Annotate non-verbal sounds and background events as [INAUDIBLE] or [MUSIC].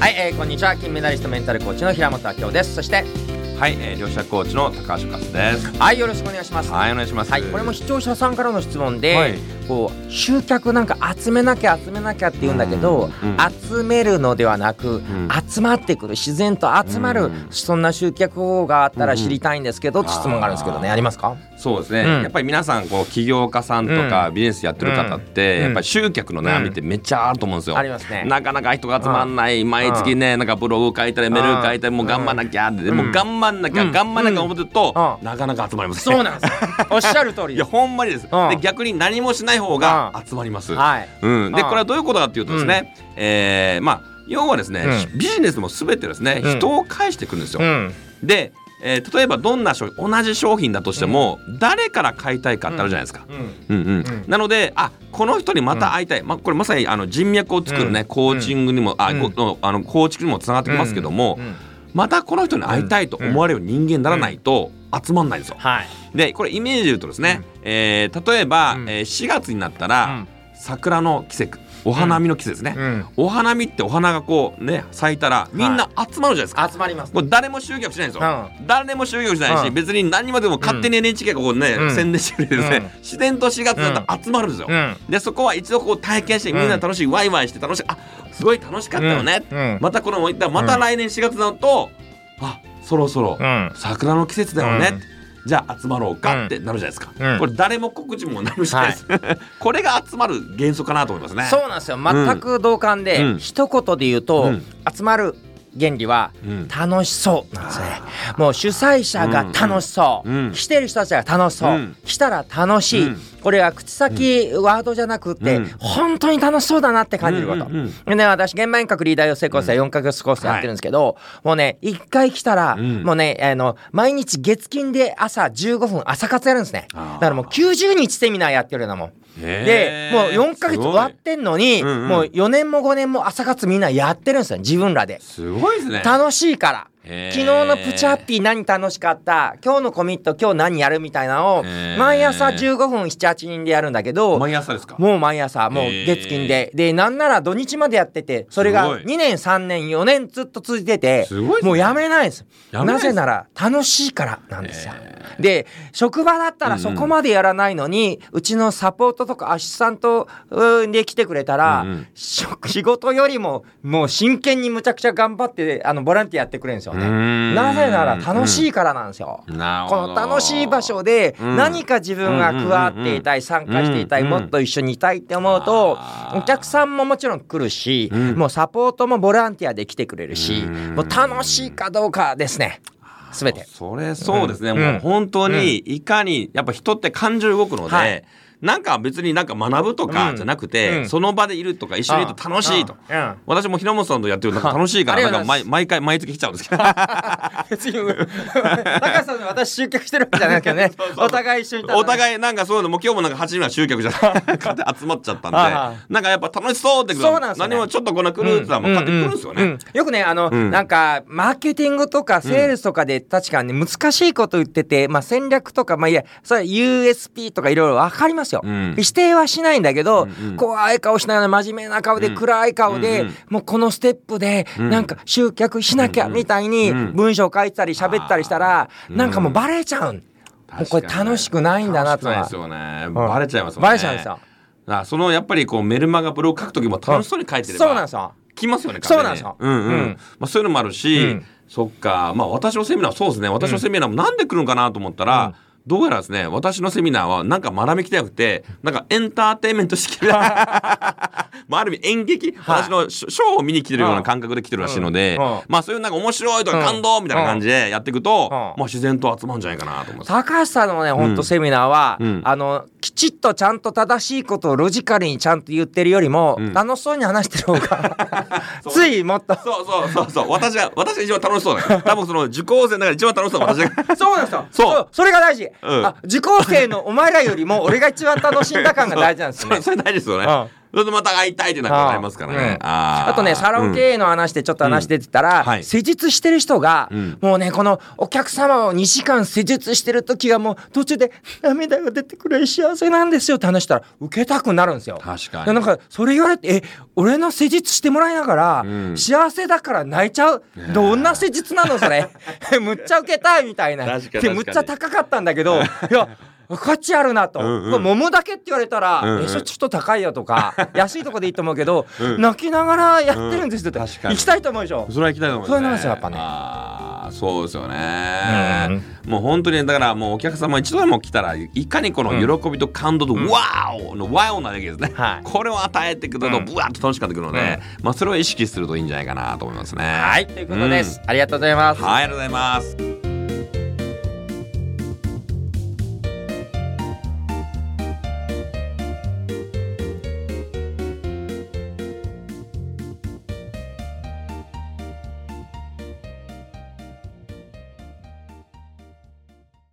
はい、えー、こんにちは金メダリストメンタルコーチの平本明夫ですそしてはい、えー、両者コーチの高橋和です。はいよろしくお願いしますはい、お願いします。はい、これも視聴者さんからの質問で、はいこう集客なんか集めなきゃ集めなきゃって言うんだけど、うんうん。集めるのではなく、ん。集まってくる自然と集まる、うん。そんな集客方法があったら知りたいんですけど、って質問があるんですけどね。ありますか？そうですね、うん。やっぱり皆さんこう起業家さんとかビジネスやってる方って、うん。やっぱり集客の悩みってめっちゃあると思うんですよ。ありますね。なかなか人が集まんない、毎月ねなんかブログ書いたりメール書いたりもう頑張んなきゃって、でもう頑張んなきゃ、うん。頑張んなきゃ思ってると、うん。なかなか集まりません。そうなんですおっしゃる通り [LAUGHS] いやほんまにです、うん。で逆に何もしない方がう集まります。はい。うん、でうん。これはどういうことかっていうとですね、えーまあ要はですね、うビジネスも全てですね、うん。人を介してくるんですよ。うん。で、えー例えばどんな商品同じ商品だとしても、誰から買いたいかってあるじゃないですか。うん。うんうん。うん。なのであこの人にまた会いたい、まあ、これまさにあの人脈を作るね、うん。コーチングにも、ああの構築にもつながってきますけども、うん。またこの人に会いたいと思われる人間にならないと集まんないんですよ。はい。でこれイメージで言うとですね、えー例えば、うん。えー4月になったら、桜の季節。お花見の季節ですね、うん。お花見ってお花がこうね咲いたらみんな集まるじゃないですか。集まりますこれ誰も集客しないんですよ、う誰も集客しないし、うん。別に何までも勝手に NHK がこうね、うん。宣伝してくれてですね、うん。自然と4月だったら集まるんですよ、うん。でそこは一度こう体験してみんな楽しい、ワイワイして楽しいあすごい楽しかったよね、うん。またこのまた来年4月になると、あそろそろうん。桜の季節だよね、うん。じゃあ集まろうかってなるじゃないですか、うん。これ誰も告知も何もしないです、[LAUGHS] これが集まる元素かなと思いますね。そうなんですよ。全く同感で、うん。一言で言うと、うん。集まる原理はうん。楽しそうなんですね、もう主催者が楽しそう、来てる人たちが楽しそう、うん。来たら楽しい、うんこれは口先ワードじゃなくて、うん。本当に楽しそうだなって感じること、うんうんうんでね私現場遠隔リーダー養成コースで4ヶ月コースやってるんですけど、もうね1回来たら、うん。もうねあの毎日月金で朝15分朝活やるんですね。だからもう90日セミナーやってるようなもん。でもう4ヶ月終わってんのに、うんうん。もう4年も5年も朝活みんなやってるんですよ自分らで。すごいですね。楽しいから昨日のプチハッピー何楽しかった？今日のコミット今日何やるみたいなのを毎朝15分78人でやるんだけど毎朝ですか？もう毎朝もう月金で。でなんなら土日までやっててそれがすごい2年3年4年ずっと続いててすごいですね。もうやめないです。ないです。なぜなら楽しいからなんですよ。で職場だったらそこまでやらないのに、うちのサポートとかアシスタントうんで来てくれたら、うんうん。し仕事よりももう真剣にむちゃくちゃ頑張ってあのボランティアやってくれるんですよね。ん。なぜなら楽しいからなんですよ。なるほど。この楽しい場所でうん。何か自分が加わっていたい参加していたいうんもっと一緒にいたいって思うとお客さんももちろん来るしうん。もうサポートもボランティアで来てくれるしうん。もう楽しいかどうかですね。全て。それそうですね、うん。もう本当にいかにやっぱ人って感情動くので、はいなんか別になんか学ぶとかじゃなくて、うん。その場でいるとか一緒にいると楽しいと。うん。うん。私も平本さんとやってるとなんか楽しいからあなんか毎毎回毎月来ちゃうんですけど。[LAUGHS] 別に [LAUGHS] 高橋さんに私集客してるわけじゃないけどね。[LAUGHS] お互い一緒にお互いなんかそういうのもう今日もなんか8人は集客じゃなくて集まっちゃったんで。あなんかやっぱ楽しそうってそうなんですよね。何もちょっとこんな来るって言ったらもう買ってくるんですよね。よくねあの、うん。なんかマーケティングとかセールスとかで確かにね難しいこと言ってて、まあ、戦略とかまあいやそれは USP とかいろいろ分かりますよ、うん。否定はしないんだけど、うんうん。怖い顔しながら真面目な顔で、うん。暗い顔で、うんうん。もうこのステップでうん。なんか集客しなきゃみたいにうん文章書いてたり喋ったりしたら、うんなんかもうバレちゃう、もうこれ楽しくないんだなとは。楽しくないですよね。バレちゃいますもんね。バレちゃうんですよ。だからそのやっぱりこうメルマガブログ書くときも楽しそうに書いてれば、そうなんですよ。来ますよね。そうなんですよ。うんうん。うん。まあそういうのもあるし、うん。そっか。まあ私のセミナーそうですね。私のセミナーもなんで来るのかなと思ったら。うんどうやらですね私のセミナーはなんか学びきたくてなんかエンターテインメント式で [LAUGHS] まあある意味演劇、はい。私のショーを見に来てるような感覚で来てるらしいので、うんうんまあそういうなんか面白いとかうん感動みたいな感じでやっていくと、うん。まあ自然と集まるんじゃないかなと思います。高橋さんのね、本当セミナーは、うん。あの、きちっとちゃんと正しいことをロジカルにちゃんと言ってるよりも、うん。楽しそうに話してる方が、[LAUGHS] ついもっと。そうそうそうそう。私が私が一番楽しそうだよ。[LAUGHS] 多分その受講生の中で一番楽しそうな私が。[LAUGHS] そうなんですよ。そう。それが大事。うん。あ、受講生のお前らよりも俺が一番楽しんだ感が大事なんですね。それ。それ大事ですよね、それとまた会いたいっていうのがあ。りますからね。ああとねサロン経営の話でちょっと話出てたら、うん。はい。施術してる人が、ん。もうねこのお客様を2時間施術してる時はもう途中で涙が出てくる幸せなんですよって話したら受けたくなるんですよ。確かに。でなんかそれ言われてえ俺の施術してもらいながら、ん。幸せだから泣いちゃう？どんな施術なのそれ？[LAUGHS] むっちゃ受けたいみたいな。確かに。でむっちゃ高かったんだけど [LAUGHS] いや価値あるなと、んうん。これ桃だけって言われたら、うんうん。えちょっと高いよとか [LAUGHS] 安いとこでいいと思うけど、泣きながらやってるんですよって、うん。確かに。行きたいと思うでしょ。それは行きたいと思います、そうなんですよやっぱね。あーそうですよね、うもう本当にだからもうお客様一度でも来たらいかにこの喜びと感動と、ワーオのワオなわけですね、はい。これを与えていくとうん。ブワッと楽しくなってくるので、まあそれを意識するといいんじゃないかなと思いますね。はい。ということです、ありがとうございます、はいありがとうございます